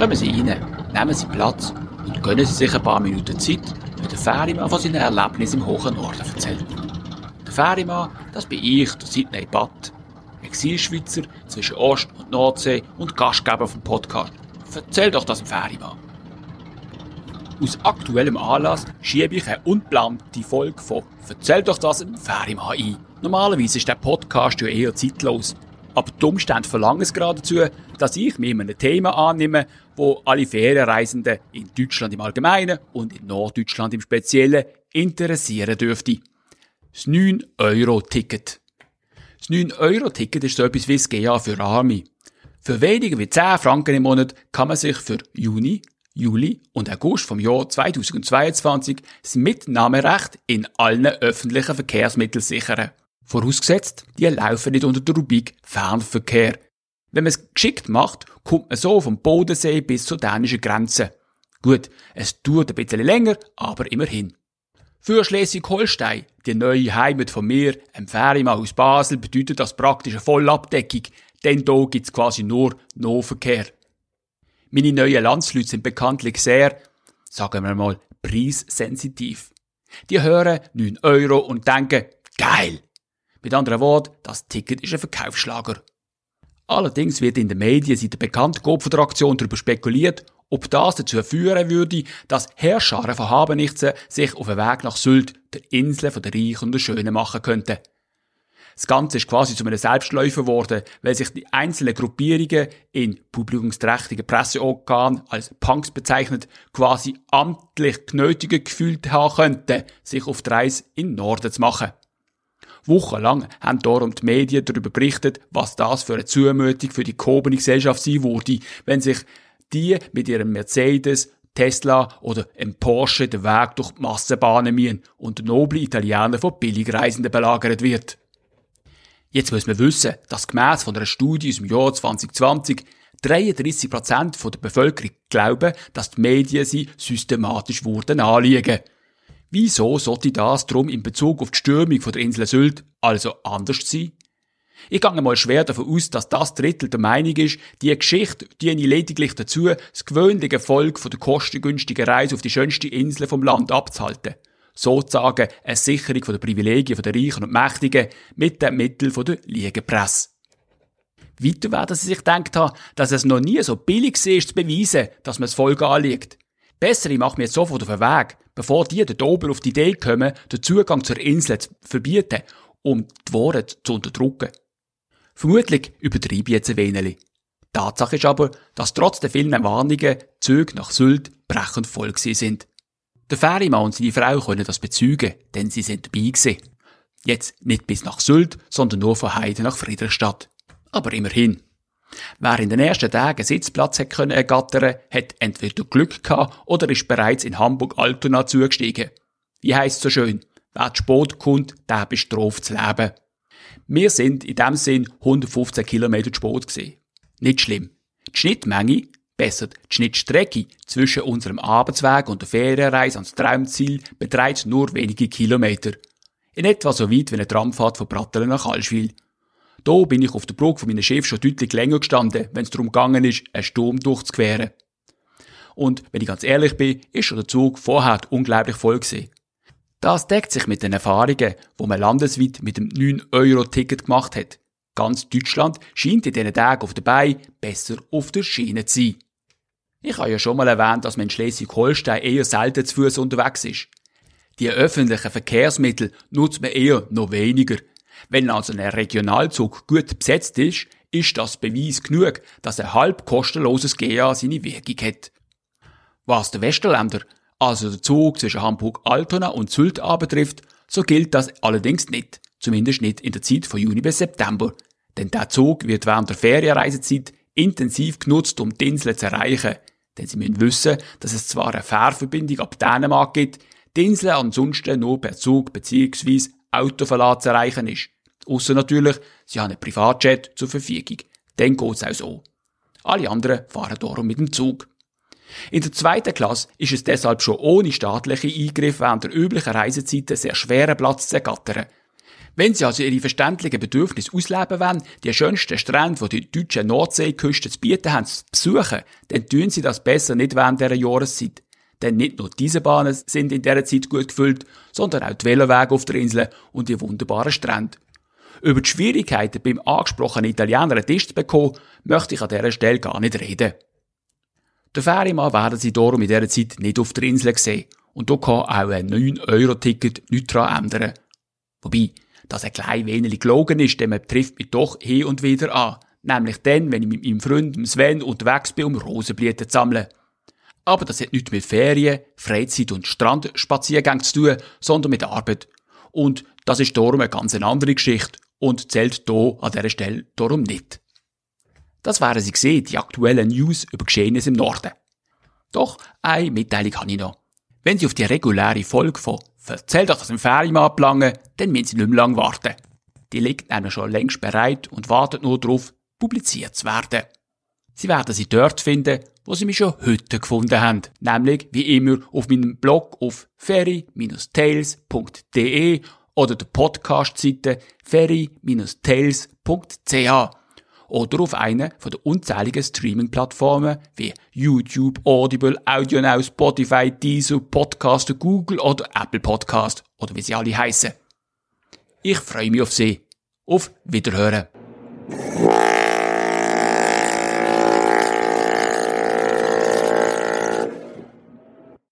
Kommen Sie rein, nehmen Sie Platz und gönnen Sie sich ein paar Minuten Zeit, wenn der Ferimann von seinen Erlebnissen im hohen Norden erzählt. Der Ferimann, das bin ich, der Sidney Batt, Exilschweizer zwischen Ost- und Nordsee und Gastgeber vom Podcast. Erzähl doch das dem Ferimann. Aus aktuellem Anlass schiebe ich eine unplante Folge von Erzähl doch das im Ferimann ein. Normalerweise ist der Podcast ja eher zeitlos. Aber die Umstände verlangen es geradezu, dass ich mir einem Thema annehme, wo alle Ferienreisenden in Deutschland im Allgemeinen und in Norddeutschland im Speziellen interessieren dürfte. Das 9-Euro-Ticket. Das 9-Euro-Ticket ist so etwas wie das GA für Arme. Für weniger wie 10 Franken im Monat kann man sich für Juni, Juli und August vom Jahr 2022 das Mitnahmerecht in allen öffentlichen Verkehrsmitteln sichern. Vorausgesetzt, die laufen nicht unter der Rubrik Fernverkehr. Wenn man es geschickt macht, kommt man so vom Bodensee bis zur dänischen Grenze. Gut, es dauert ein bisschen länger, aber immerhin. Für Schleswig-Holstein, die neue Heimat von mir, ein Ferienmann aus Basel, bedeutet das praktisch eine Vollabdeckung, denn hier gibt's quasi nur Nahverkehr. Meine neuen Landsleute sind bekanntlich sehr, sagen wir mal, preissensitiv. Die hören 9 Euro und denken, geil! Mit anderen Worten, das Ticket ist ein Verkaufsschlager. Allerdings wird in den Medien seit der Bekanntgabe der Aktion darüber spekuliert, ob das dazu führen würde, dass Herrscharen von Habenichtsen sich auf den Weg nach Sylt, der Insel der Reichen und der Schönen, machen könnten. Das Ganze ist quasi zu einem Selbstläufer geworden, weil sich die einzelnen Gruppierungen in publikumsträchtigen Presseorganen als Punks bezeichnet, quasi amtlich genötigt gefühlt haben könnten, sich auf die Reise in den Norden zu machen. Wochenlang haben darum die Medien darüber berichtet, was das für eine Zumutung für die gehobene Gesellschaft sein würde, wenn sich die mit ihrem Mercedes, Tesla oder einem Porsche den Weg durch die Massen bahnen müssen und noble Italiener von Billigreisenden belagert wird. Jetzt muss man wissen, dass gemäss von einer Studie aus dem Jahr 2020 33% der Bevölkerung glauben, dass die Medien sie systematisch wurden anliegen. Wieso sollte das drum in Bezug auf die Stürmung von der Insel Sylt also anders sein? Ich gehe mal schwer davon aus, dass das Drittel der Meinung ist, die Geschichte diene lediglich dazu, das gewöhnliche Volk von der kostengünstigen Reise auf die schönste Insel vom Land abzuhalten. Sozusagen eine Sicherung der Privilegien der Reichen und Mächtigen mit den Mitteln der Liegepresse. Weiter werden sie sich gedacht haben, dass es noch nie so billig ist, zu beweisen, dass man das Volk anliegt. Besser, ich mache mir jetzt sofort auf den Weg, bevor die dort oben auf die Idee kommen, den Zugang zur Insel zu verbieten, um die Worte zu unterdrücken. Vermutlich übertreibe ich jetzt ein wenig. Tatsache ist aber, dass trotz der vielen Warnungen Züge nach Sylt brechend voll sind. Der Ferimann und seine Frau können das bezeugen, denn sie sind dabei gewesen. Jetzt nicht bis nach Sylt, sondern nur von Heide nach Friedrichstadt. Aber immerhin. Wer in den ersten Tagen Sitzplatz hat können ergattern, hat entweder Glück gehabt oder ist bereits in Hamburg-Altona zugestiegen. Wie heisst so schön? Wer zu spät kommt, der bestraft das Leben. Wir sind in dem Sinn 115 Kilometer zu spät gewesen. Nicht schlimm. Die Schnittmenge, besser die Schnittstrecke zwischen unserem Arbeitsweg und der Ferienreise ans Traumziel beträgt nur wenige Kilometer. In etwa so weit wie eine Tramfahrt von Brattelen nach Allschwil. Da bin ich auf der Brücke von meinem Chef schon deutlich länger gestanden, wenn es darum gegangen ist, einen Sturm durchzuqueren. Und wenn ich ganz ehrlich bin, ist schon der Zug vorher unglaublich voll gewesen. Das deckt sich mit den Erfahrungen, wo man landesweit mit dem 9-Euro-Ticket gemacht hat. Ganz Deutschland scheint in diesen Tagen auf der Beine besser auf der Schiene zu sein. Ich habe ja schon mal erwähnt, dass man in Schleswig-Holstein eher selten zu Fuß unterwegs ist. Die öffentlichen Verkehrsmittel nutzt man eher noch weniger. Wenn also ein Regionalzug gut besetzt ist, ist das Beweis genug, dass ein halb kostenloses GA seine Wirkung hat. Was der Westerländer also der Zug zwischen Hamburg-Altona und Sylt betrifft, so gilt das allerdings nicht. Zumindest nicht in der Zeit von Juni bis September. Denn der Zug wird während der Ferienreisezeit intensiv genutzt, um die Insel zu erreichen. Denn Sie müssen wissen, dass es zwar eine Fährverbindung ab Dänemark gibt, die Insel ansonsten nur per Zug bzw. Autoverlad zu erreichen ist. Ausser natürlich, Sie haben einen Privatjet zur Verfügung. Dann geht's auch so. Alle anderen fahren darum mit dem Zug. In der zweiten Klasse ist es deshalb schon ohne staatliche Eingriffe während der üblichen Reisezeiten sehr schwer, Platz zu ergattern. Wenn Sie also Ihre verständlichen Bedürfnisse ausleben wollen, die schönsten Strände, die die deutsche Nordseeküste zu bieten haben, zu besuchen, dann tun Sie das besser nicht während dieser Jahreszeit. Denn nicht nur diese Bahnen sind in dieser Zeit gut gefüllt, sondern auch die Velowege auf der Insel und die wunderbaren Strände. Über die Schwierigkeiten beim angesprochenen Italiener einen Tisch zu bekommen, möchte ich an dieser Stelle gar nicht reden. Der Ferienmann werden Sie darum in dieser Zeit nicht auf der Insel sehen. Und da kann auch ein 9-Euro-Ticket nichts daran ändern. Wobei, dass ein klein wenig gelogen ist, denn man trifft mich doch hin und wieder an. Nämlich dann, wenn ich mit meinem Freund Sven unterwegs bin, um Rosenblüten zu sammeln. Aber das hat nichts mit Ferien, Freizeit und Strandspaziergängen zu tun, sondern mit Arbeit. Und das ist darum eine ganz andere Geschichte und zählt hier an dieser Stelle darum nicht. Das wären sie gesehen, die aktuellen News über Geschehnisse im Norden. Doch eine Mitteilung habe ich noch. Wenn Sie auf die reguläre Folge von «Erzähl doch das im Ferien ablangen», dann müssen Sie nicht mehr lange warten. Die liegt nämlich schon längst bereit und wartet nur darauf, publiziert zu werden. Sie werden sie dort finden, wo Sie mich schon heute gefunden haben. Nämlich, wie immer, auf meinem Blog auf ferry-tales.de oder der Podcast-Seite ferry-tales.ch oder auf einer von den unzähligen Streaming-Plattformen wie YouTube, Audible, AudioNow, Spotify, Deezer, Podcast, Google oder Apple Podcast oder wie sie alle heißen. Ich freue mich auf Sie. Auf Wiederhören.